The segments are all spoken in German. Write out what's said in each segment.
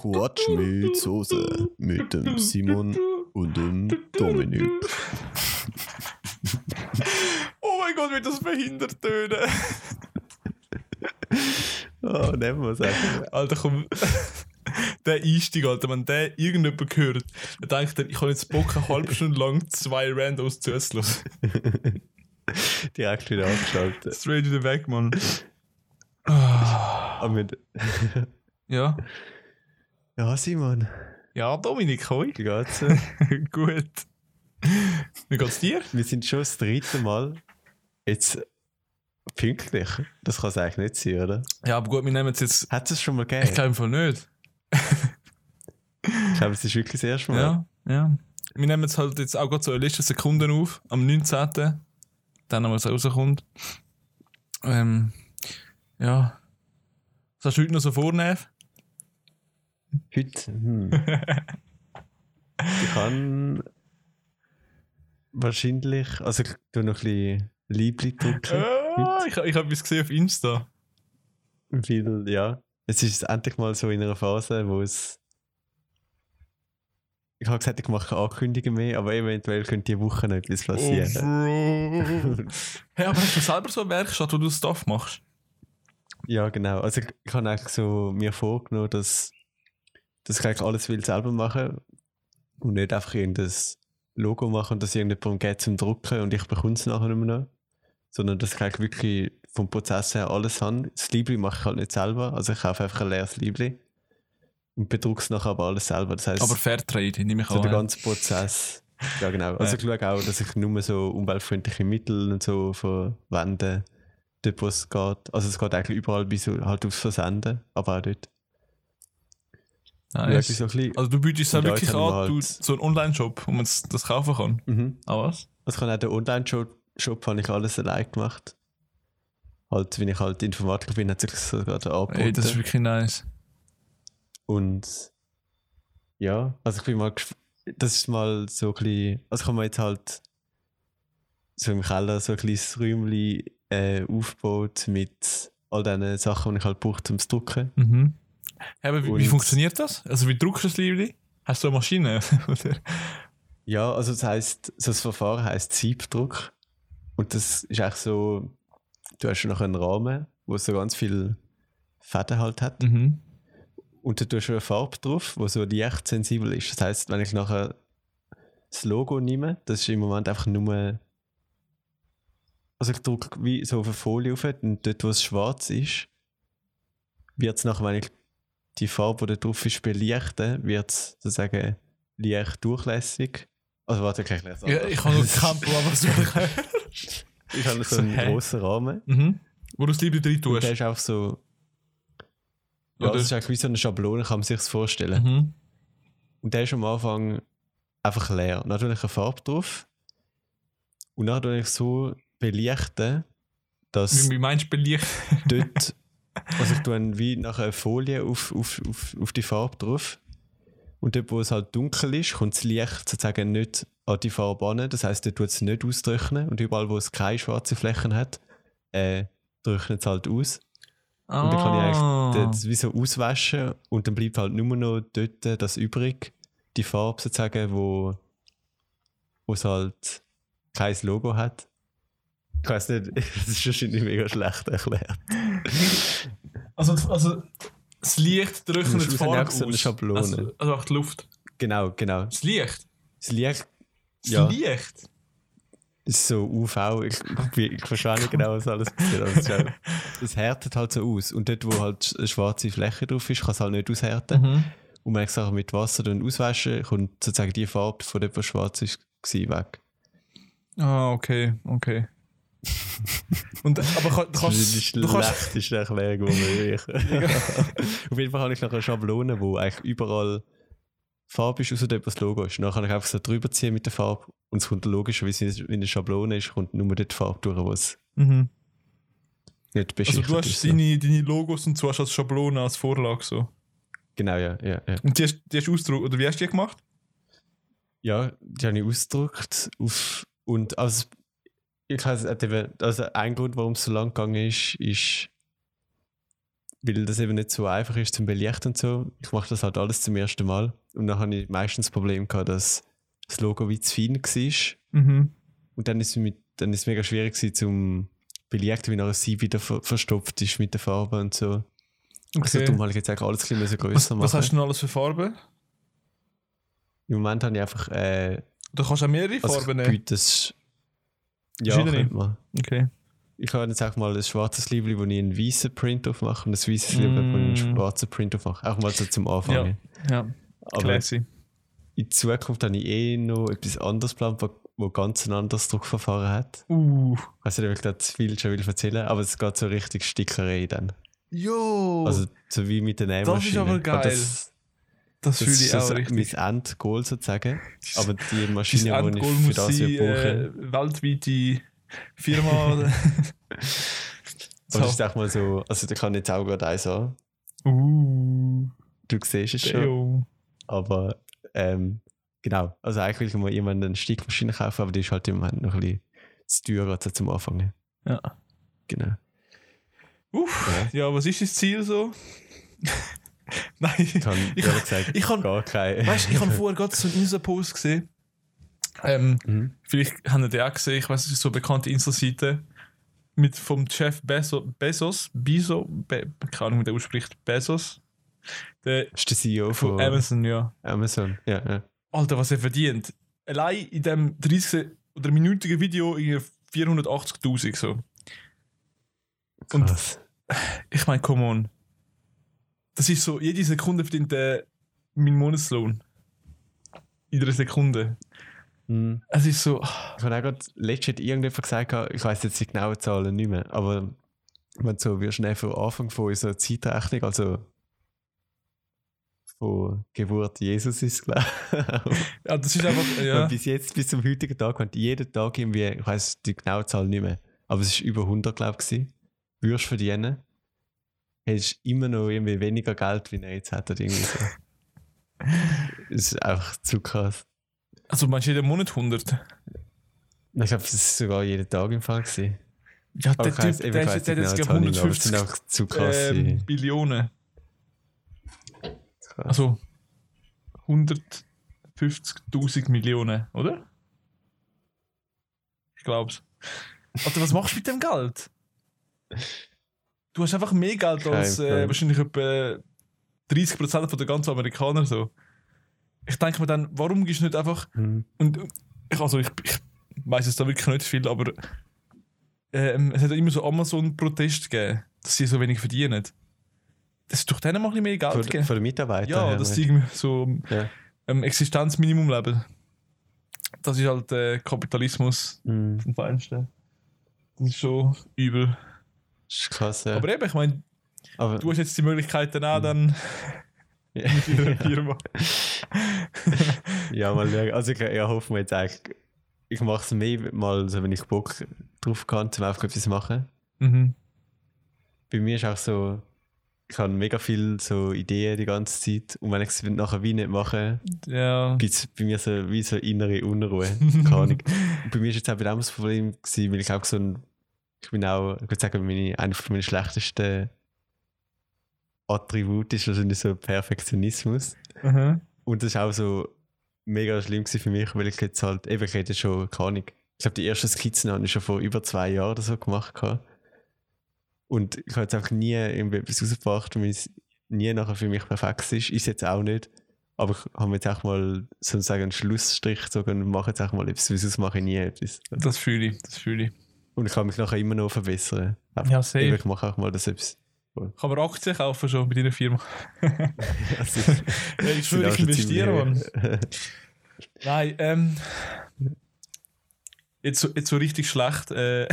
Quatsch mit Soße mit dem Simon und dem Dominik. Oh mein Gott, wie das behindert tönen. Oh, nehmen wir es einfach. Alter, komm. der Einstieg, Alter, wenn der irgendjemand hört, dann denkt er, ich habe jetzt Bock, eine halbe Stunde lang zwei Randos zuzuhören. Direkt wieder abgeschaltet. Straight wieder weg, Mann. Aber mit, Ja. Ja, Simon, Ja, Dominik, hoi. wie geht's? Gut. Wie geht's dir? Wir sind schon das dritte Mal jetzt pünktlich. Das kann es eigentlich nicht sein, oder? Ja, aber gut, wir nehmen es jetzt. Hat es schon mal Ich gegeben? glaube im Fall nicht. Ich glaube, es ist wirklich das erste Mal. Ja, ja. Wir nehmen jetzt halt jetzt auch gerade so eine Liste Sekunden auf, am 19. Dann, wenn es rauskommt. Ähm, ja. Was hast du heute noch so vornehmen? Heute? Hm. ich kann wahrscheinlich, also ich tue noch ein bisschen Liebling drücken. Ah, ich ich habe etwas gesehen auf Insta. Weil, ja, es ist endlich mal so in einer Phase, wo es. Ich habe gesagt, ich mache keine Ankündigungen mehr, aber eventuell könnte die Woche noch etwas Oh, passieren. Bro. hey, aber hast du selber so eine Werkstatt, wo du Stuff machst? ja, genau. Also ich, ich habe eigentlich so mir vorgenommen, dass, dass ich eigentlich alles will selber machen und nicht einfach irgendein Logo machen und das irgendjemandem geht zum Drucken und ich bekomme es nachher nicht mehr noch. Sondern dass ich eigentlich wirklich vom Prozess her alles habe. Das Liebling mache ich halt nicht selber, also ich kaufe einfach ein leeres Liebling und bedrucke es nachher aber alles selber. Das heißt, Aber Fairtrade, nehme ich so der an. ganze Prozess. Ja, genau. Also ich schaue auch, dass ich nur so umweltfreundliche Mittel und so verwende, dort wo es geht. Also es geht eigentlich überall bis halt aufs Versenden, aber auch dort. Nice. Wirklich so Also du bietest auch wirklich an, du, halt- so einen Online-Shop, wo man das kaufen kann. mhm. Ah was? Also habe auch den Online-Shop Shop habe ich alles allein gemacht. Halt, wenn ich halt Informatiker bin, hat sich das sogar angeboten. Ey, das ist wirklich nice. Und ja, also ich bin mal das ist mal so ein bisschen, also habe mir jetzt halt so im Keller so ein kleines Räumchen äh, aufgebaut mit all diesen Sachen, die ich halt brauche, um zu drucken. Mhm. Aber wie, wie funktioniert das? Also wie druckst du das Liebling? Hast du eine Maschine? Ja, also das heisst, so das Verfahren heisst Siebdruck. Und das ist eigentlich so, du hast noch einen Rahmen, wo so ganz viel Fäden halt hat. mhm. Und da tust du eine Farbe drauf, die so leicht sensibel ist. Das heisst, wenn ich nachher das Logo nehme, das ist im Moment einfach nur. Also ich drücke wie so auf eine Folie auf und dort, wo es schwarz ist, wird es nachher, wenn ich die Farbe, die da drauf ist, belichte, wird es sozusagen leicht durchlässig. Also warte, ich erkläre es Ja, ich habe noch kein Problem, was du Ich habe so So, einen hä? grossen Rahmen. mhm. Wo du das Liebling drin Und tust. der ist auch so. Ja, Oder- das ist eigentlich wie so eine Schablone, kann man sich das vorstellen. Mhm. Und der ist am Anfang einfach leer. Dann tue ich eine Farbe drauf. Und dann tue ich so belichten, dass Wie, meinst du Belicht? dort. Also ich tue dann wie nachher eine Folie auf, auf, auf, auf die Farbe drauf. Und dort, wo es halt dunkel ist, kommt das Licht sozusagen nicht an die Farbe an. Das heisst, dort tut es nicht austrocknen. Und überall, wo es keine schwarzen Flächen hat, äh, trocknet es halt aus. Und dann kann ich Ah. eigentlich das wie so auswaschen und dann bleibt halt nur noch dort das übrig, die Farbe sozusagen, wo wo es halt kein Logo hat. Ich weiß nicht, das ist wahrscheinlich mega schlecht erklärt. Also, also das Licht musst die Farbe so eine aus. Schablone. Also, also auch die Luft. Genau, genau. Das Licht? Das Licht Das Ja. Licht? ist so UV, ich, ich, ich verstehe nicht genau, was alles passiert. Also es, auch- es härtet halt so aus. Und dort, wo halt eine schwarze Fläche drauf ist, kann es halt nicht aushärten. Mhm. Und wenn ich Sachen mit Wasser dann auswasche, kommt sozusagen die Farbe von dort, wo schwarz ist, weg. Ah, okay, okay. Und, aber du Das ist kannst, die kannst, schlechteste Erklärung, die Auf jeden Fall habe ich noch eine Schablone, wo eigentlich überall Farbe ist, außer dort, das Logo ist. Dann kann ich einfach so drüber ziehen mit der Farbe und es kommt logisch, wie es in eine Schablone ist, kommt nur dort die Farbe durch, wo es mhm. nicht Also beschichtet du hast deine, deine Logos und so hast als Schablone, als Vorlage so. Genau, ja, ja, ja. Und die hast, die hast du ausgedruckt, oder wie hast du die gemacht? Ja, die habe ich ausgedruckt auf, und also, ich weiß, also ein Grund, warum es so lang gegangen ist, ist, weil das eben nicht so einfach ist zum Belichten und so. Ich mache das halt alles zum ersten Mal. Und dann habe ich meistens das Problem gehabt, dass das Logo wie zu fein war. Mhm. Und dann ist es, mit, dann ist es mega schwierig gewesen, zum Belichten, wie nachher sie wieder ver verstopft ist mit der Farbe und so. Also Okay. darum habe ich jetzt eigentlich alles ein bisschen größer Was, machen. was hast du denn alles für Farben? Im Moment habe ich einfach äh, Du kannst auch mehrere also Farben nehmen. Ja, könnte man. Okay. Ich habe jetzt auch mal ein schwarzes Liebling, wo ich einen weißen Print drauf mache und ein weißes Liebling, wo ich einen Mm. schwarzen Print drauf mache. Auch mal so zum Anfangen. Ja, Aber classy. in Zukunft habe ich eh noch etwas anderes geplant, wo, ganz ein anderes Druckverfahren hat. Uh. Ob ich da zu viel schon will erzählen aber es geht so richtig Stickerei dann. Jo! Also so wie mit den Das ist Nähmaschinen. aber geil. Das, das das fühle ich auch so richtig. mein Endgoal sozusagen. Aber die Maschine, die ich für das sein, brauche, äh, weltweite Firma. aber das ist auch mal so, also da kann jetzt auch gerade eins an. uh. Du siehst es schon. Deo. Aber ähm, genau, also eigentlich will ich mal jemanden eine Stickmaschine kaufen, aber die ist halt im Moment noch ein bisschen zu teuer gerade so zum Anfangen. Ja. Genau. Uff. Ja, was ist das Ziel so? Nein. Ich habe gesagt ich kann- gar keine. Weißt du, ich habe vorher gerade so einen Insta-Post gesehen. Ähm, Mhm. vielleicht haben ihr den auch gesehen, ich weiß, es ist so eine bekannte Insta-Seite. Mit vom Jeff Bezo, Bezos, Bezos, Be, keine Ahnung, wie der ausspricht, Bezos. Der Das ist der CEO von von Amazon, ja. Amazon. Ja, ja. Alter, was er verdient. Allein in dem 30 oder minütigen Video irgendwie 480.000 so. Und- Krass. Ich meine, come on. Das ist so, jede Sekunde verdient er meinen Monatslohn. In einer Sekunde. Mhm. Es ist so, Ich habe auch gerade letztens irgendjemand gesagt, ich weiß jetzt die genauen Zahlen nicht mehr, aber wenn so wirst schnell von Anfang von unserer Zeitrechnung, also von Geburt Jesus ist, glaube ich. ja, das ist einfach, ja. Und bis jetzt, bis zum heutigen Tag, wenn jeden Tag irgendwie, ich weiß die genaue Zahl nicht mehr, aber es ist über 100, glaube ich, würdest verdienen, du immer noch irgendwie weniger Geld, wie er jetzt hat. Oder irgendwie so. Ist einfach zu krass. Also meinst du jeden Monat 100? Ich glaube, das ist sogar jeden Tag im Fall. Gewesen. Ja, der Typ, der, hat jetzt es 150 sind auch zu krass. ähm, Billionen. krass. Also 150.000 Millionen, oder? Ich glaub's. Alter, was machst du mit dem Geld? Du hast einfach mehr Geld Kein als äh, wahrscheinlich etwa 30% von der ganzen Amerikaner so. Ich denke mir dann, warum gibst du nicht einfach Hm. und ich, also ich, ich weiß jetzt da wirklich nicht viel, aber ähm, es hat ja immer so Amazon-Protest gegeben, dass sie so wenig verdienen. Das ist doch denen mal ein bisschen mehr Geld Von, geben. von den Mitarbeitern. Ja, her, dass sie irgendwie so Ja. ähm, Existenzminimum leben. Das ist halt äh, Kapitalismus du? Hm. vom Feinsten. Das ist schon übel. Ist krass, ja. Aber eben, ich meine, du hast jetzt die Möglichkeit dann auch dann mit deiner Firma. ja, mal schauen. Also ich ja, hoffe mir jetzt eigentlich, ich mache es mehr mal, so, wenn ich Bock drauf kann, zum einfach etwas machen. mhm. Bei mir ist auch so, ich habe mega viel so Ideen die ganze Zeit und wenn ich es nachher wie nicht mache, Ja. gibt es bei mir so wie so innere Unruhe. Keine Ahnung. Und bei mir ist jetzt auch bei dem das Problem gewesen, weil ich auch so ein, ich bin auch, ich würde sagen, meine, einer von meinen schlechtesten Attribute ist wahrscheinlich so Perfektionismus. Mhm. Und das ist auch so mega schlimm für mich, weil ich jetzt halt, eben, ich hätte schon, keine Ahnung, ich glaube, die ersten Skizzen habe ich schon vor über zwei Jahren oder so gemacht. gehabt. Und ich habe jetzt einfach nie irgendwie etwas rausgebracht, weil es nie nachher für mich perfekt ist. Ist jetzt auch nicht. Aber ich habe jetzt auch mal sozusagen einen Schlussstrich gezogen und mache jetzt auch mal etwas, sonst mache ich nie etwas. Das fühle ich, das fühle ich. Und ich kann mich nachher immer noch verbessern. Ja, safe. ich mache auch mal das etwas. Kann man Aktien kaufen schon bei deiner Firma? Ja, ich schwöre, ich investiere, Mann. Nein, ähm. Jetzt so, jetzt so richtig schlecht. Äh,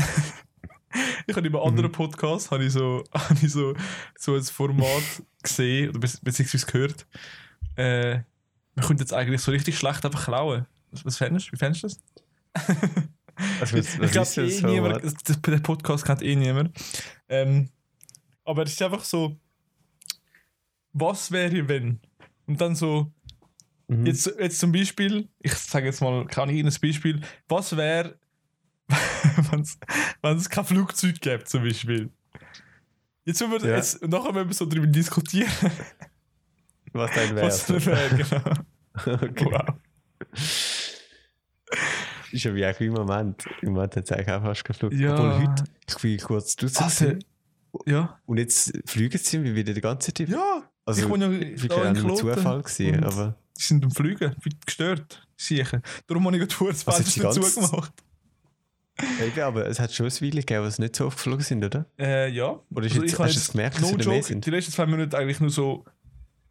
ich habe in einem anderen Podcast habe ich so, habe ich so, so ein Format gesehen oder be- beziehungsweise gehört. Äh, man könnte jetzt eigentlich so richtig schlecht einfach klauen. Was, was fändest du? Wie fändest du das? Was, ich was glaube, eh so? niemand, den Podcast kennt eh niemand. Ähm, aber es ist einfach so, was wäre, wenn? Und dann so, Mhm. Jetzt, jetzt zum Beispiel, ich sage jetzt mal, kann ich Ihnen ein Beispiel, was wäre, wenn es kein Flugzeug gäbe, zum Beispiel? Jetzt, wenn wir, Ja. jetzt nachher müssen wir so darüber diskutieren, Was dein was Wert? das wäre. Genau. okay. Wow. Ist ja wie auch im Moment. Im Moment hat es eigentlich auch fast geflogen. Ja. Obwohl heute, ich bin kurz draußen Also, ja. und jetzt fliegen sie wie wieder die ganze Zeit. Ja. Also, ich wohne ja da in. Zufall gewesen, aber Die sind am Fliegen, gestört. Sicher. Darum habe ich gerade das Also jetzt die Fenster ganze- zugemacht. Eben, aber es hat schon ein Weile gegeben, wo sie nicht so oft geflogen sind, oder? Äh, ja. Oder ist Also jetzt, ich hast du es gemerkt, dass No sie wieder mehr sind? die letzten zwei Minuten eigentlich nur so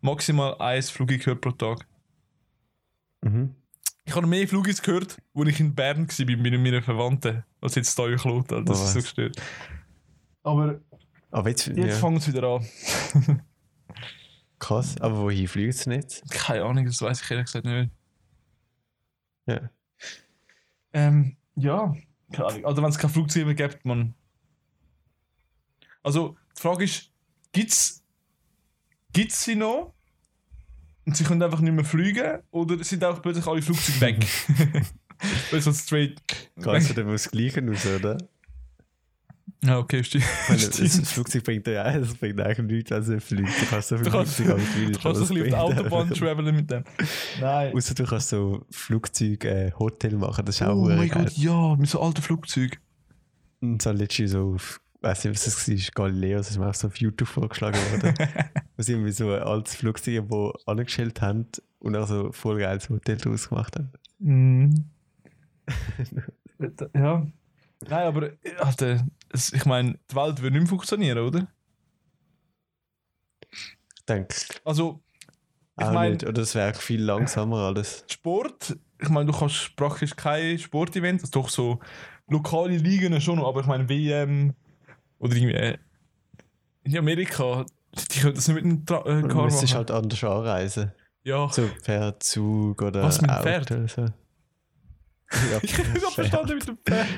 maximal eins Flug gehört pro Tag. Mhm. Ich habe mehr Flugis gehört, wo ich in Bern war bei meinen meinen Verwandten, als jetzt hier in Kloten. Das Oh, ist so was? gestört. Aber Aber jetzt, jetzt ja, fangen sie wieder an. krass. Aber wohin fliegen sie nicht? Keine Ahnung, das weiß ich ehrlich gesagt nicht. Ja. Ähm, ja, keine Ahnung. Also wenn es kein Flugzeug mehr gibt, man. Also die Frage ist, gibt's gibt's sie noch? Und sie können einfach nicht mehr fliegen oder sind auch plötzlich alle Flugzeuge weg? Weil so straight. Kannst du dann das Gleiche raus, oder? Ja, okay, stimmt. Das. Flugzeug bringt ja es bringt eigentlich nichts, es fliegt. Du kannst so viel Flugzeug als willst. Du kannst ein bisschen auf der Autobahn travelen mit dem. Nein. Außer du kannst so Flugzeug äh, Hotel machen, das ist auch Oh oh mein. Gott, ja, mit so alten Flugzeugen. Und so letztens so auf, weiß nicht, was das war, Galileo, das ist mir auch so auf YouTube vorgeschlagen worden. wo sie irgendwie so ein altes Flugzeug, wo angestellt haben und auch so voll geiles Hotel draus gemacht haben. Mhm. ja. Nein, aber es, ich meine, die Welt würde nicht mehr funktionieren, oder? Ich denke, Also, ich auch mein- nicht. Oder es wäre viel langsamer alles. Sport, ich meine, du kannst praktisch kein Sportevent, also doch so lokale Ligen schon aber ich meine, WM oder irgendwie äh, in Amerika, die können das nicht mit einem Tra äh, Du Car machen. halt anders anreisen. ja, So per Zug oder Was, mit dem Auto Pferd? oder so. Ja, ich habe verstanden mit dem Pferd.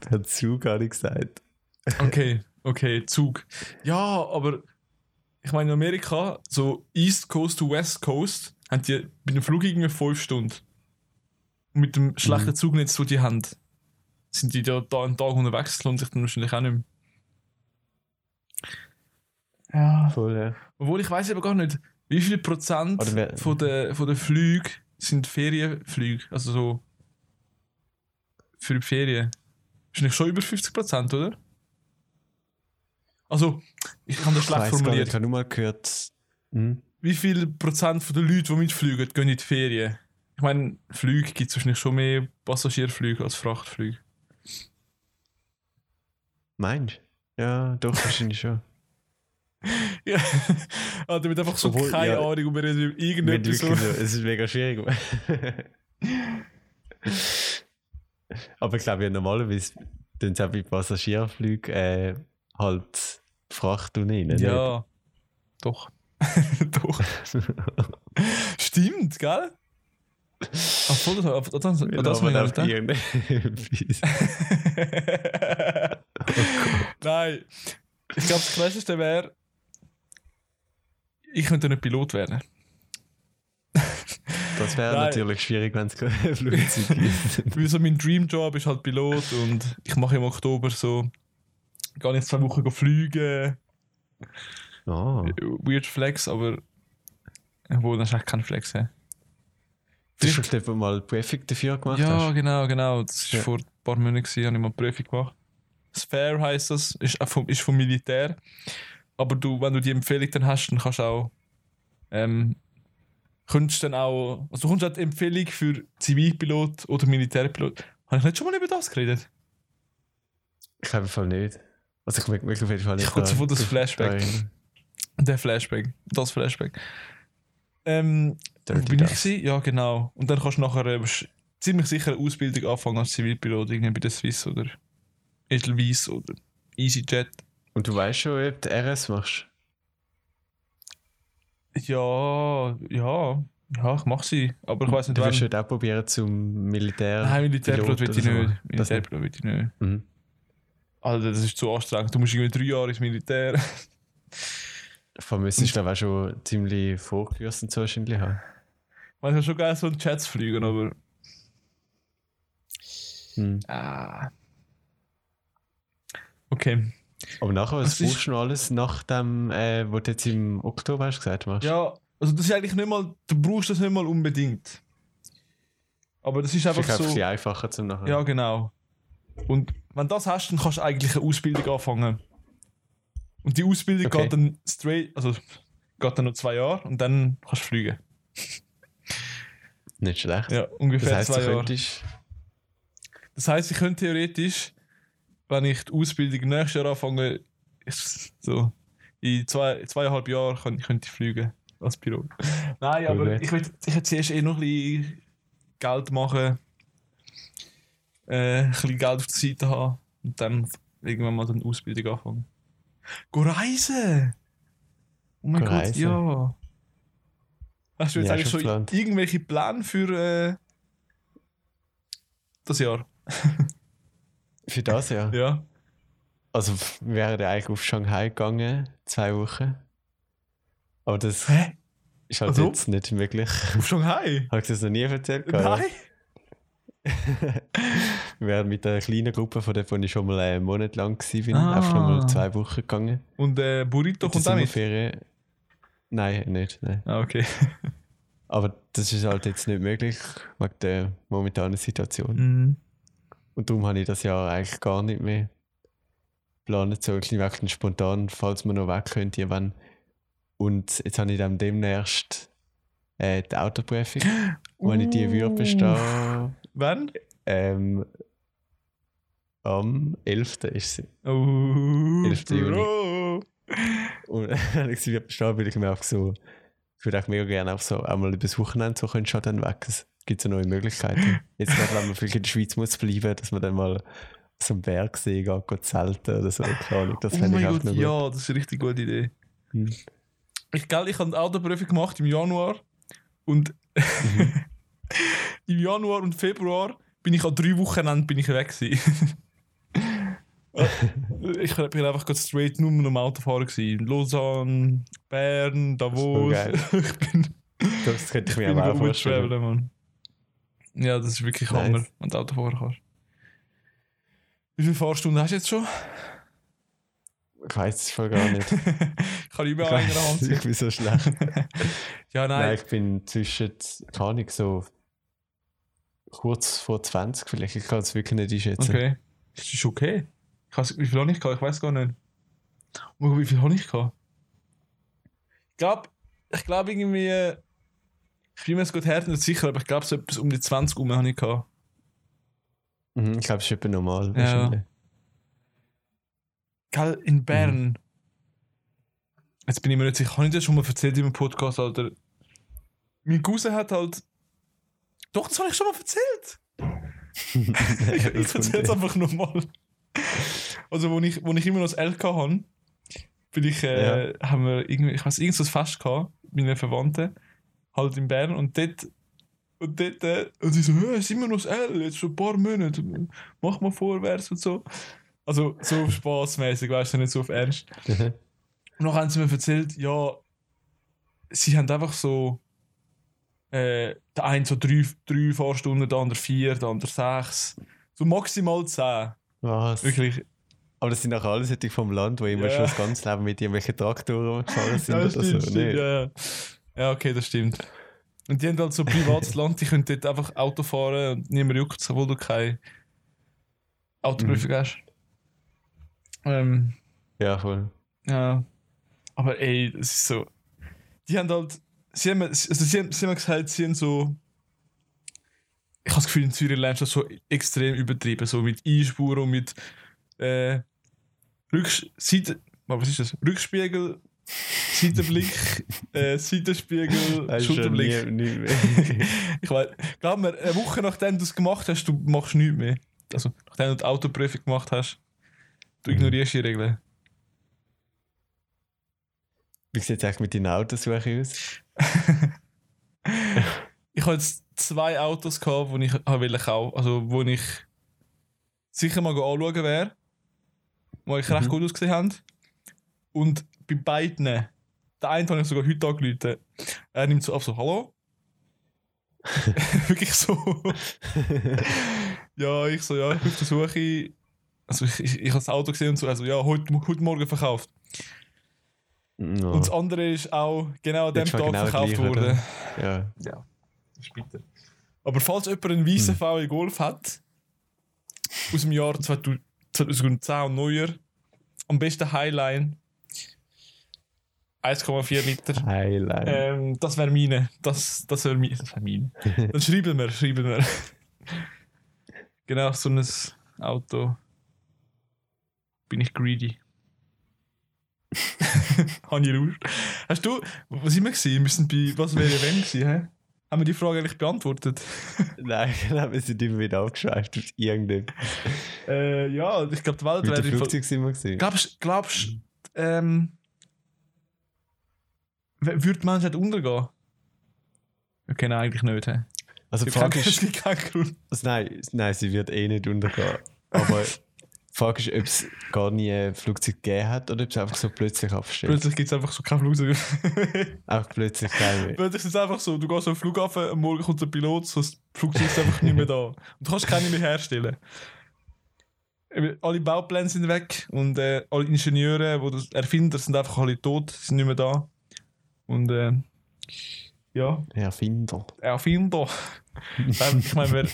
Per Zug habe ich gesagt. Okay, okay, Zug. Ja, aber ich meine, in Amerika, so East Coast to West Coast, haben die mit dem Flug irgendwie fünf Stunden. Und mit dem schlechten Mhm. Zugnetz, das die haben, sind die da, da einen Tag unterwegs, lohnt sich dann wahrscheinlich auch nicht mehr. Ja. Voll, ja. Obwohl ich weiß aber gar nicht, wie viel Prozent von der, von der Flüge sind Ferienflüge. Also so für die Ferien. Wahrscheinlich schon über 50 Prozent, oder? Also, ich habe das Ich schlecht weiss gar nicht, formuliert. ich habe nur mal gehört. Hm? Wie viel Prozent von den Leuten, die mitfliegen, gehen in die Ferien? Ich meine, Flüge gibt es wahrscheinlich schon mehr Passagierflüge als Frachtflüge. Meinst du? Ja, doch, wahrscheinlich schon. Ja, ah, damit einfach so Obwohl, keine ja, Ahnung, ob wir Mit irgendetwas so. es ist mega schwierig. Aber ich glaube ja normalerweise tun sie auch bei Passagierflügen äh, halt Fracht und rein. Ja, doch. doch. Stimmt, gell? Ach, voll, das, das, das, das nicht irgendetwas. gedacht. Nein. Ich glaube, das Krasseste wäre, ich könnte nicht Pilot werden. Das wäre natürlich schwierig, wenn es Flugzeug gibt. Weil so mein Dreamjob ist halt Pilot und ich mache im Oktober so, gehe jetzt zwei Wochen fliegen. Oh. Weird Flex, aber wo ist echt kein Flex. He. Du hast schon mal Prüfung dafür gemacht? Ja, hast? genau, genau. Das war Ja. vor ein paar Monaten, habe ich mal eine Prüfung gemacht. Sphere heisst das, ist, vom, ist vom Militär. Aber du, wenn du die Empfehlung dann hast, dann kannst du auch. Ähm, könntest dann auch. Also du kommst die Empfehlung für Zivilpilot oder Militärpilot. Habe ich nicht schon mal über das geredet? Ich glaube im Fall nicht. Also ich merke auf jeden Fall nicht. Ich kurz vor das Flashback. daran. Der Flashback. Das Flashback. Ähm, wo bin ich gewesen? Ja, genau. Und dann kannst du nachher äh, ziemlich sicher eine Ausbildung anfangen als Zivilpilot, irgendwie bei der Swiss oder Edelweiss oder EasyJet. Und du weißt schon, ob du RS machst? Ja, ja, ja, ich mach sie. Aber ich weiß nicht, Du willst wann. heute auch probieren zum Militär. Nein, Militärpilot will ich so. nicht. Militärpilot will ich nicht. Mhm. Alter, das ist zu anstrengend. Du musst irgendwie drei Jahre ins Militär. Müsstest du glaube auch schon ziemlich und so wahrscheinlich haben. Man kann schon geil so einen Jets fliegen, aber. Mhm. Ah. Okay. Aber nachher, was Das ist- brauchst du noch alles nach dem, äh, was du jetzt im Oktober hast gesagt machst? Ja, also das ist eigentlich nicht mal, du brauchst das nicht mal unbedingt. Aber das ist einfach einfach so. bisschen einfacher zum nachher. Ja, genau. Und wenn das hast, dann kannst du eigentlich eine Ausbildung anfangen. Und die Ausbildung Okay. geht dann straight, also geht dann noch zwei Jahre und dann kannst du fliegen. Nicht schlecht. Ja, das ungefähr heisst, zwei du Jahre. könntest. Das heisst, ich könnte theoretisch, wenn ich die Ausbildung nächstes Jahr anfange, so in zwei, zweieinhalb Jahren könnte, könnte ich fliegen als Pilot. Nein, aber Okay. ich will, ich zuerst eh noch ein bisschen Geld machen, äh, ein bisschen Geld auf der Seite haben und dann irgendwann mal eine Ausbildung anfangen. Go reisen! Oh mein Go Gott, reisen? ja. Hast du jetzt Ja, eigentlich schon schon irgendwelche Pläne für äh, das Jahr? Für das Jahr. Ja. Also, wir wären ja eigentlich auf Shanghai gegangen, zwei Wochen. Aber das Hä? ist halt Also? jetzt nicht möglich. Auf Shanghai? Habe ich das noch nie erzählt? Nein? Wir wären mit einer kleinen Gruppe, von der ich schon mal einen Monat lang war, Ah. einfach noch mal zwei Wochen gegangen. Und äh, Burrito der kommt auch mit? Nein, nicht. Nein. Ah, okay. Aber das ist halt jetzt nicht möglich, wegen der momentanen Situation. Mhm. Und darum habe ich das Jahr eigentlich gar nicht mehr geplant, so ein bisschen spontan, falls man noch weg könnte, wenn. Und jetzt habe ich dann demnächst äh, die Autoprüfung. Und wenn ich die würde bestehen, Wann? ähm, am 11. ist sie. Oh, 11. Juni. Bro. Und wenn ich sie würde bestehen, würde ich mir auch so, ich würde auch mega gerne auch so einmal übers Wochenende so können schon dann weg. Es gibt so neue Möglichkeiten. Jetzt gerade, wenn man vielleicht in der Schweiz muss bleiben, dass man dann mal so einen Bergsee geht, geht zelten oder so. Das oh fände ich mein auch Gott, gut. ja, das ist eine richtig gute Idee. Hm. Ich, gell, ich habe eine Autoprüfung gemacht im Januar und Mhm. im Januar und Februar bin ich an drei Wochenenden bin ich weg gewesen. ich bin einfach gerade straight nur am Autofahren gewesen. Lausanne, Bern, Davos. geil. ich bin, Das könnte ich ich mir aber auch vorstellen. Mann. Ja, das ist wirklich Nice. Hammer, wenn du Auto fahren kannst. Wie viele Fahrstunden hast du jetzt schon? Ich weiß es voll gar nicht. ich kann überall in der Hand ich ziehen. bin so schlecht. Ja, Nein. nein. ich bin zwischen, keine Ahnung, so kurz vor 20 vielleicht. Ich kann es wirklich nicht einschätzen. Okay. Das ist okay. Ich weiß, wie viel habe ich gehabt? Ich weiß gar nicht. Oh, wie viel habe ich gehabt? Ich glaube, ich glaube irgendwie. Ich bin mir jetzt gut her nicht sicher, aber ich glaube, so etwas um die 20 Uhr habe ich gehabt. Mhm, ich glaube, es ist etwa normal. Ja. wahrscheinlich. Gell, in Bern. Jetzt bin ich mir nicht sicher, habe ich das schon mal erzählt im Podcast, Alter? Mein Cousin hat halt. Doch, das habe ich schon mal erzählt. ich erzähle es eh. einfach nochmal. Also, wo ich, wo ich immer noch das LK habe, bin ich, äh, haben wir irgendwie, ich weiß, irgendwas Fest gehabt, meine Verwandten, halt in Bern und dort. Und dort, äh, und sie so, «Hä, ist immer noch das L, jetzt schon ein paar Monate, mach mal vorwärts und so. Also, so spaßmäßig, weißt du, nicht so auf Ernst. Mhm. Und dann haben sie mir erzählt, ja, sie haben einfach so, äh, der eine so drei, drei Fahrstunden, der andere vier, der andere sechs. So maximal zehn. Was? Wirklich. Aber das sind auch alles solche vom Land, wo immer Ja. schon das ganze Leben mit irgendwelchen Traktoren gefahren sind Ja, oder stimmt, so. stimmt, Nee. ja, ja. okay, das stimmt. Und die haben halt so privates Land, die können dort einfach Auto fahren und niemand juckt es, obwohl du keine Autoprüfung hast. Ähm, Ja, voll. Ja. Aber ey, das ist so. Die haben halt. Sie haben, also sie haben, sie haben gesagt, sie haben so. Ich habe das Gefühl, in Zürich lernst du das so extrem übertrieben. So mit Einspuren und mit. Äh, Rücks Seite, was ist das? Rückspiegel, Seitenblick, äh, Seitenspiegel, Schulterblick. nie, nie. Ich weiß, glaub mir, eine Woche nachdem du es gemacht hast, du machst nichts mehr. Also, nachdem du die Autoprüfung gemacht hast, du Mhm. ignorierst die Regeln. Wie sieht es eigentlich mit deinen Autosuche aus? ich hatte jetzt zwei Autos, gehabt, die ich habe wollte kaufen Also, wo ich sicher mal anschauen wäre. Die ich recht Mhm. gut ausgesehen haben. Und bei beiden, der eine habe ich sogar heute angerufen. Er nimmt so auf, so, hallo? Wirklich so. ja, ich so, ja, ich bin auf der Suche. Also ich, ich, ich habe das Auto gesehen und so, also ja, heute, heute Morgen verkauft. No. Und das andere ist auch genau an dem Tag genau verkauft worden. Ja. Ja, das ist bitter. Aber falls jemand einen weißen Hm. VW Golf hat, aus dem Jahr 2000 2010 und neuer, am besten Highline, 1,4 Liter. Highlight. Ähm, das wäre meine. Das, das wäre meine. Das wär meine. Dann schreiben wir, schreiben wir. genau, so ein Auto. Bin ich greedy. Habe ich Lust. Hast du, was sind wir gewesen? Wir sind bei, was wäre wenn gewesen, hä? Haben wir die Frage eigentlich beantwortet? Nein, wir sind immer wieder abgeschweift auf irgendetwas. Äh, ja, ich glaube, die Welt Mit wäre... dem Flugzeug sind wir gesehen. Glaubst du, glaubst, ähm, w- würde die Menschheit untergehen? Okay, nein, eigentlich nicht. Also die Frage ist, Grund. also nein, nein, sie wird eh nicht untergehen. Aber die Frage ist, ob es gar nie ein Flugzeug gegeben hat oder ob es einfach so plötzlich abstellt. Plötzlich gibt es einfach so kein Flugzeug. Einfach plötzlich kein mehr. Plötzlich ist es einfach so, du gehst auf den Flughafen, am Morgen kommt der Pilot, so das Flugzeug ist einfach nicht mehr da. Und du kannst keine mehr herstellen. Alle Baupläne sind weg und äh, alle Ingenieure, die das Erfinder sind einfach alle tot, sind nicht mehr da. Und äh, ja, Erfinder. Erfinder. Ich meine, wer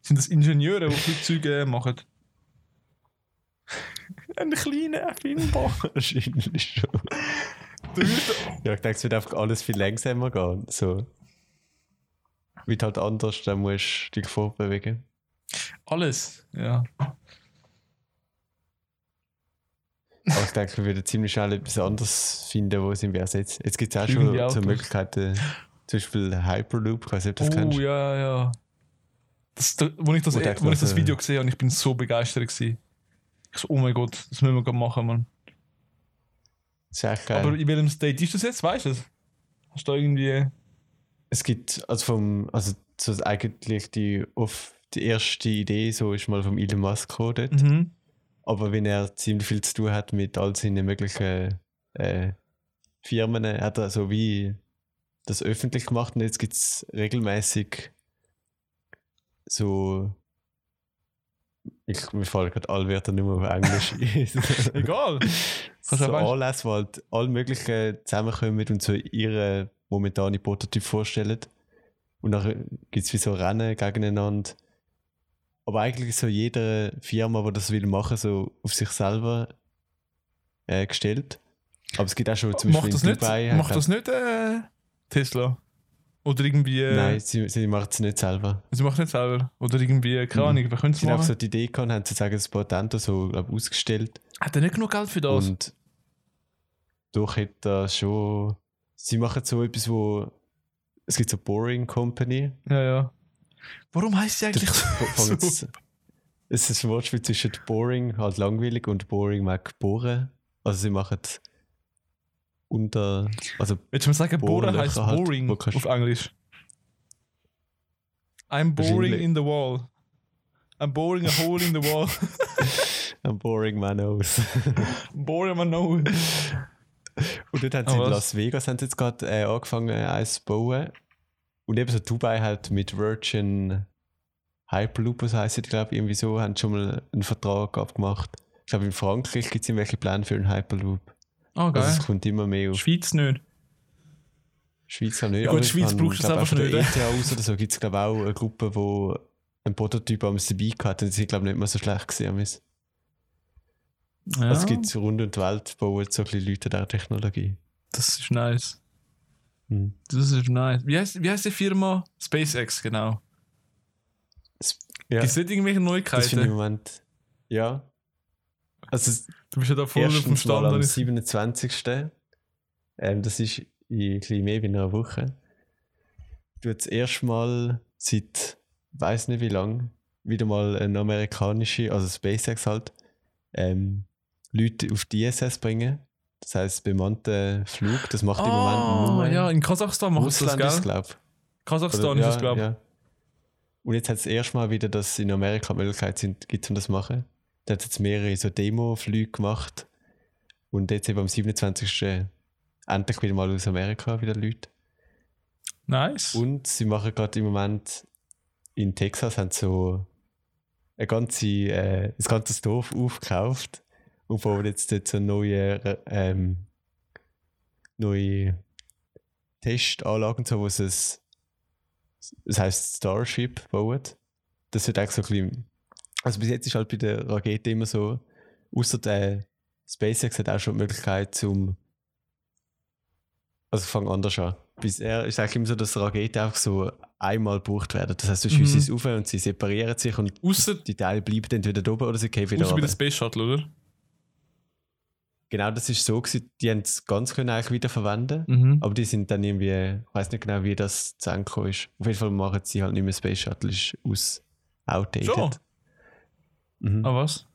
sind das Ingenieure, die Flugzeuge machen? Ein kleiner Erfinder. Wahrscheinlich schon. Ja, ich denke, es wird einfach alles viel langsamer gehen. So. Wird halt anders, dann musst du dich vorbewegen. Alles, ja. Aber ich denke, wir würden ziemlich schnell etwas anderes finden, wo es im ersetzt. Jetzt gibt es auch schon so. Möglichkeiten, zum Beispiel Hyperloop, ich weiß nicht, ob du das oh, kennst. ja, ja. Das, da, wo ich das, Wo wo denkt ich man, das Video gesehen habe, ich bin so begeistert gewesen. Ich so, oh mein Gott, das müssen wir gerade machen, Mann. Echt geil. Aber in welchem State ist das jetzt, weißt du das? Hast du da irgendwie... es gibt, also vom, also so eigentlich die, auf die erste Idee, so ist mal vom Elon Musk gekommen dort. Mhm. Aber wenn er ziemlich viel zu tun hat mit all seinen möglichen äh, Firmen, hat er so wie das öffentlich gemacht und jetzt gibt es regelmäßig so. Ich, mir fallen gerade alle Wörter nur auf Englisch. Egal. so Kannst auch Anlässe, wo halt alle möglichen zusammenkommen und so ihre momentane Prototyp vorstellen. Und dann gibt es wie so Rennen gegeneinander. Aber eigentlich ist so jede Firma, die das will machen, so auf sich selber äh, gestellt. Aber es gibt auch schon zum Macht Beispiel das in nicht, Dubai. macht das nicht äh, Tesla? Oder irgendwie... Äh, Nein, sie, sie macht es nicht selber. Sie machen nicht selber. Oder irgendwie, keine Mhm. Ahnung, wer könnte es Sie haben machen? so die Idee gehabt, haben sozusagen das Patent so glaub, ausgestellt. Hat er nicht genug Geld für das? Und doch hätte er schon. Sie machen so etwas, wo. Es gibt so Boring Company. ja, ja. Warum heißt sie eigentlich so? Es ist ein Wortspiel zwischen Boring, halt langweilig, und Boring mag bohren. Also sie machen unter. Also Willst du mal sagen, Bohren heißt halt, boring auf Englisch? I'm boring in the wall. I'm boring a hole in the wall. ein Boring Man aus. boring my nose. und dort haben sie in was? Las Vegas haben sie jetzt gerade äh, angefangen, eins zu bauen. Und eben so Dubai halt mit Virgin Hyperloop, was heisst ich glaube irgendwie so, haben schon mal einen Vertrag abgemacht. Ich glaube, in Frankreich gibt es irgendwelche Pläne für einen Hyperloop. Oh, Also geil. es kommt immer mehr auf. Schweiz nicht. Schweiz auch nicht. Ja gut, Schweiz brauchst du glaub, einfach nicht, ETH aus oder so gibt es glaube ich auch eine Gruppe, wo einen Prototyp am dabei hatte und sind glaube ich nicht mehr so schlecht gesehen. Also Ja, es gibt rund um die Welt bauen so ein bisschen Leute der Technologie. das ist nice. Hm. Das ist nice. Wie heißt, wie heißt die Firma? SpaceX, genau. Ja, Gibt es nicht irgendwelche das finde ich im Neuigkeiten? Moment. Ja. Also Du bist ja da voll auf dem Stand. am wenn ich- 27. Ähm, das ist in ein bisschen mehr wie einer Woche. Du das erste Mal seit weiß nicht wie lang wieder mal eine amerikanische, also SpaceX halt, ähm, Leute auf die ISS bringen. Das heißt bemannten Flug. Das macht im Moment Ah, ja, in Kasachstan machen sie das, Russland, ist, gell? glaube Kasachstan ist das, glaube ich. ja. Und jetzt hat es das erste Mal wieder, dass in Amerika die Möglichkeit sind, gibt, um das zu machen. Da hat es jetzt mehrere so Demo-Flüge gemacht. Und jetzt eben am 27. endlich wieder mal aus Amerika wieder Leute. Nice. Und sie machen gerade im Moment in Texas haben so ein ganze, äh, ein ganzes Dorf aufgekauft und bauen jetzt dort so neue, ähm, neue Testanlagen, so, wo es, das heisst Starship bauen. Das wird eigentlich so ein bisschen, also bis jetzt ist halt bei der Rakete immer so, außer der SpaceX hat auch schon die Möglichkeit zum, also ich fange anders an. Bisher ist eigentlich immer so, dass Raketen einfach so einmal gebraucht werden. Das heißt, du schießt Mhm. es auf und sie separieren sich und Außer, die Teile bleiben entweder oben oder sie gehen wieder außer bei der Space Shuttle, oder? Genau, das ist so gewesen. Die haben es ganz können eigentlich wiederverwenden. Mhm. Aber die sind dann irgendwie, ich weiß nicht genau, wie das zusammengekommen ist. Auf jeden Fall machen sie halt nicht mehr Space Shuttle, ist aus outdated. Schon? Mhm. Ah, was?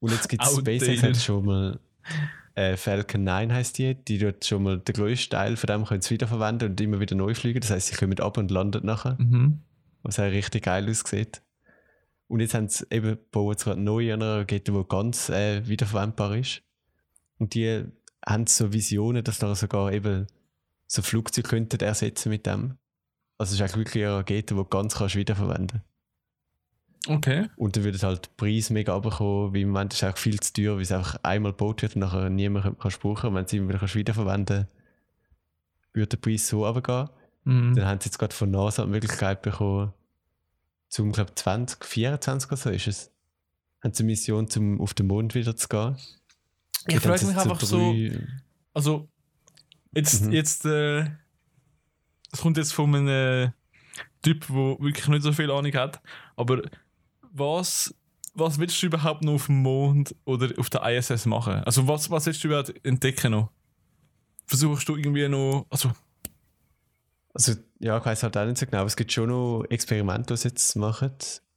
Und jetzt gibt es. SpaceX hat schon mal äh, Falcon 9 heißt die, die dort schon mal den grössten Teil von dem können sie wiederverwenden und immer wieder neu fliegen. Das heißt, sie kommen ab und landen nachher, Mhm. was auch richtig geil aussieht. Und jetzt haben sie eben bauen sie gerade neu an einer Rakete, die ganz äh, wiederverwendbar ist. Und die haben so Visionen, dass nachher sogar eben so Flugzeuge könnten ersetzen mit dem. Also es ist eigentlich wirklich eine Rakete, die du ganz kannst wiederverwenden Okay. Und dann würde halt der Preis mega runterkommen, weil im Moment ist es auch viel zu teuer, weil es einfach einmal gebaut wird und nachher niemand kann brauchen. Und wenn du es immer wieder kannst wiederverwenden würde der Preis so runtergehen. Mhm. Dann haben sie jetzt gerade von NASA die Möglichkeit bekommen, zum, glaube 2024 oder so ist es, haben sie eine Mission, um auf den Mond wieder zu gehen. Ich frage mich einfach so, also, jetzt, Mhm. jetzt, äh, das kommt jetzt von einem äh, Typ, der wirklich nicht so viel Ahnung hat, aber was, was willst du überhaupt noch auf dem Mond oder auf der ISS machen? Also, was, was willst du überhaupt entdecken noch? Versuchst du irgendwie noch, also, Also, ja, ich weiß halt auch nicht so genau, aber es gibt schon noch Experimente, die sie jetzt machen.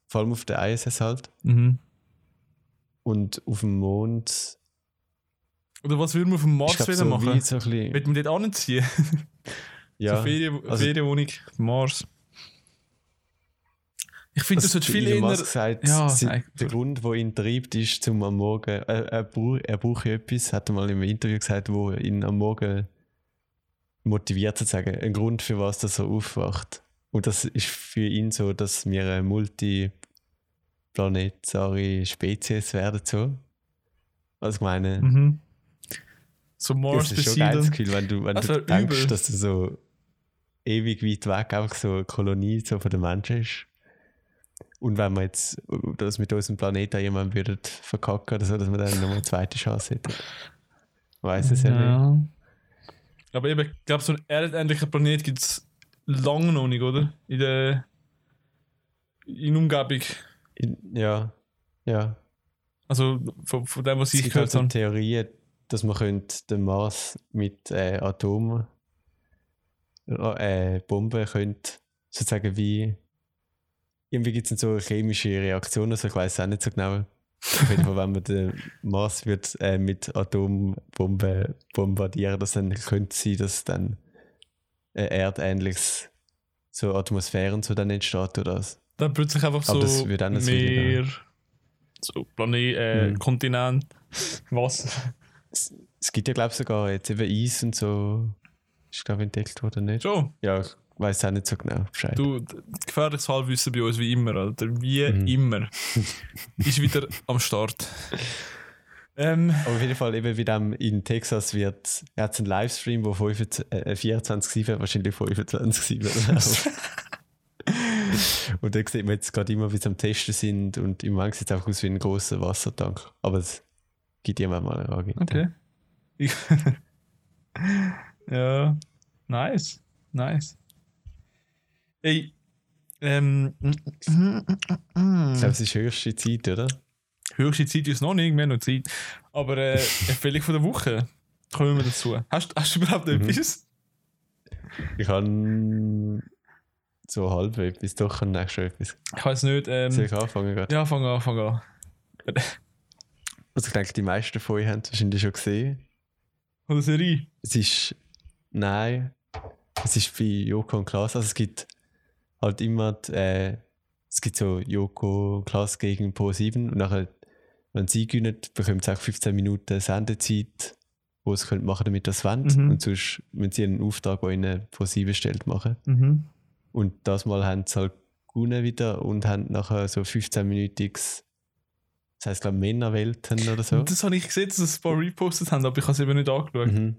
Vor allem auf der ISS halt. mhm. Und auf dem Mond. oder was würden wir auf dem Mars glaub, wieder so machen? so bisschen, Wird man dort anziehen? ja, so Ferien, also- Ferienwohnung Mars. Ich finde, das Also, sollte viel Elon. Musk sagt, Ja, nein. der Grund, der ihn treibt, ist, zum am Morgen, äh, er, braucht, er braucht etwas, hat er mal im Interview gesagt, wo ihn am Morgen motiviert sozusagen. Ein Grund, für was er so aufwacht. Und das ist für ihn so, dass wir eine multiplanetare Spezies werden. So. Also ich meine, Mhm. So Mars das ist schon ein geiles. Gefühl, wenn du, wenn Das du denkst, übel. dass du so ewig weit weg einfach so eine Kolonie so von den Menschen ist. Und wenn wir jetzt das mit unserem Planeten jemand würde verkacken oder so, dass wir dann nochmal eine zweite Chance hätten. Weiß es ja, nicht. Aber eben, ich glaube, so einen erdähnlichen Planet gibt es lange noch nicht, oder? In der in Umgebung. In, ja, ja. Also von, von dem, was Es ich gibt gehört halt so habe. Theorien, dass man könnte den Mars mit äh, Atom äh, Bomben könnte sozusagen wie irgendwie gibt es so chemische Reaktionen, also ich weiß auch nicht so genau. Auf jeden Fall, wenn man den Mars wird, äh, mit Atombomben bombardieren, das dann könnte sein, dass dann ein erdähnliches so Atmosphäre und so dann entsteht oder was. Dann plötzlich einfach Aber so das nicht so Planet, äh, Mhm. Kontinent, Wasser. Es, es gibt ja glaube ich sogar jetzt eben Eis und so, ist glaube ich entdeckt worden, nicht? Schon. Ja, weiß auch nicht so genau Bescheid. Du, gefährliches Halbwissen bei uns wie immer, Alter. Wie Mhm. immer. Ist wieder am Start. Ähm, Aber auf jeden Fall, eben wie dem in Texas wird, er hat einen Livestream, wo 25, äh, 24-7, wahrscheinlich 25-7 läuft. Und da sieht man jetzt gerade immer, wie sie am Testen sind und im Moment sieht es einfach aus wie ein großer Wassertank. Aber es gibt jemand mal eine Rakete. okay. Ja, nice. Nice. Ey, ähm, Ich glaube, es ist höchste Zeit, oder? höchste Zeit ist noch nicht, mehr noch Zeit. Aber äh, Empfehlung von der Woche. Kommen wir dazu. Hast, hast du überhaupt Mhm. etwas? Ich kann so halb etwas, doch ich schon etwas. Ich weiß nicht. Soll Ähm, ich anfangen gerade? ja, fang an, fang an. Also ich denke, die meisten von euch haben es wahrscheinlich schon gesehen. Von der Serie. Es ist. Nein. Es ist bei Joko und Klaas. Also es gibt halt immer. Äh, es gibt so Joko und Klaas gegen Pro 7 und nachher, wenn sie gewinnen, bekommen sie auch 15 Minuten Sendezeit, wo sie können machen damit das wollen. Mhm. Und sonst müssen sie einen Auftrag, der ihnen Pro 7 stellt, machen. Mhm. Und das Mal haben sie halt gewonnen wieder und haben nachher so 15-minütiges, das heisst glaube Männerwelten oder so. Das habe ich gesehen, dass sie ein paar repostet haben, aber ich habe es eben nicht angeschaut. Mhm.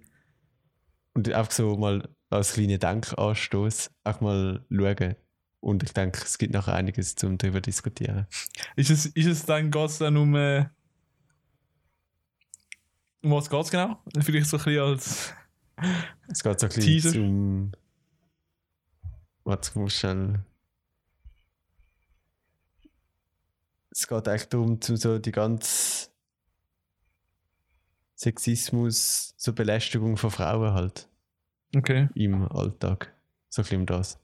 Und einfach so mal als kleiner Denkanstoß einfach mal schauen. Und ich denke, es gibt noch einiges zum darüber diskutieren. Ist es, ist es dann, geht es dann um, äh, um was geht es genau? Vielleicht so ein bisschen als Es geht so ein bisschen Teaser. zum. Was muss schnell. Es geht eigentlich darum, zum so die ganze Sexismus, so Belästigung von Frauen halt Okay. im Alltag. So ein bisschen um das.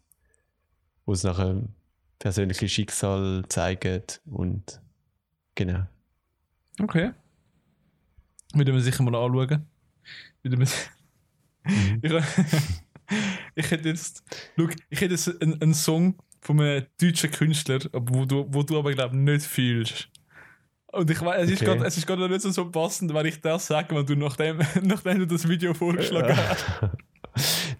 Wo es nachher persönliche Schicksal zeigt und genau. Okay. Würde man sicher mal anschauen. Würde man Mhm. ich, hätte jetzt. Schau, ich hätte jetzt einen, einen Song von einem deutschen Künstler, wo du, wo du aber glaube nicht fühlst. Und ich weiß, es ist Okay. ist gerade nicht so, so passend, wenn ich das sage, wenn du nachdem, nachdem du das Video vorgeschlagen hast.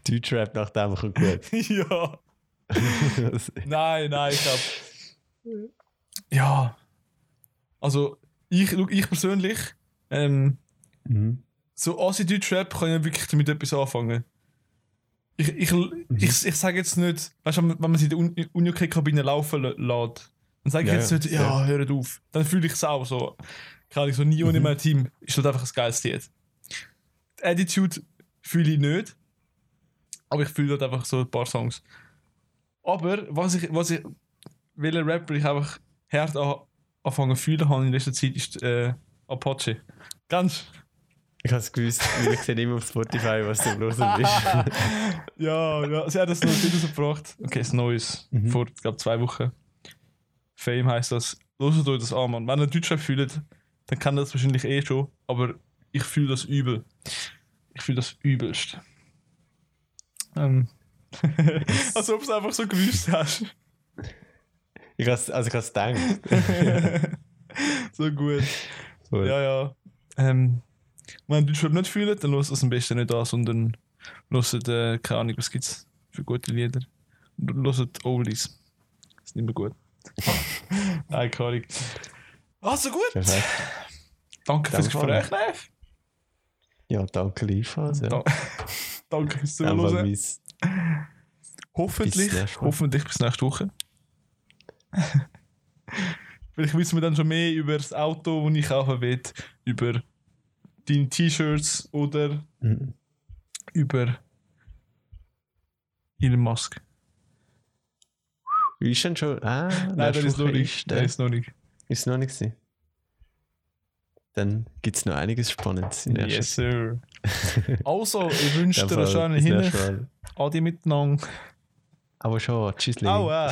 Deutschrap nach dem kommt gut. ja. Nein, nein, ich glaube. Ja. Also, ich, ich persönlich, ähm, mhm. so Asi-Deutsch-Rap kann ich wirklich damit etwas anfangen. Ich, ich, ich, ich sage jetzt nicht, weißt du, wenn man sie in der Un- Uni-Kabine laufen lä- lässt, dann sage ich Ja, jetzt ja, nicht, ja, hört auf. Dann fühle ich es auch so. Kann ich so nie ohne Mhm. mein Team. Ist halt einfach ein geiles Lied. Die Attitude fühle ich nicht. Aber ich fühle halt einfach so ein paar Songs. Aber was ich, was ich, welcher Rapper ich einfach hart an, anfangen fühlen habe in letzter Zeit, ist äh, Apache. Ganz. Ich habe es gewusst, weil ich sehe immer auf Spotify, was du los bist. Ja, ja, sie hat das noch wieder rausgebracht. Okay, ist Neues. Mhm. Vor, ich glaube, zwei Wochen. Fame heißt das. Loset euch das an, Mann. Wenn ihr Deutschrap fühlt, dann kann das wahrscheinlich eh schon. Aber ich fühle das übel. Ich fühle das übelst. Ähm. Als ob du es einfach so gewusst hast. Ich has, also ich habe es gedacht. so gut. Voll. Ja, ja. Ähm, wenn ihr Deutschrap nicht fühlt, dann hört es am besten nicht an, sondern hört, äh, keine Ahnung, was gibt es für gute Lieder. Hört Oldies. Ist nicht mehr gut. Nein, keine Ahnung. Also gut. Perfekt. Danke fürs Danke, Gespräch, Lev. Ja, danke liefern. Ja. Da Danke fürs Zuhören. Hoffentlich, Bis hoffentlich bis nächste Woche. Vielleicht wissen wir dann schon mehr über das Auto, das ich kaufen will, über deine T-Shirts oder Mhm. über Elon Musk. Wie ist denn schon? Ah, Nein, das ist noch nicht. Ist, Das der, ist noch nicht. ist es noch nicht? Dann gibt es noch einiges Spannendes. in der Yes, ersten- sir. Also, ich wünsche dir einen schönen bis Hin. nächstes Mal. Adi miteinander. Aber schon, tschüss. Au, äh.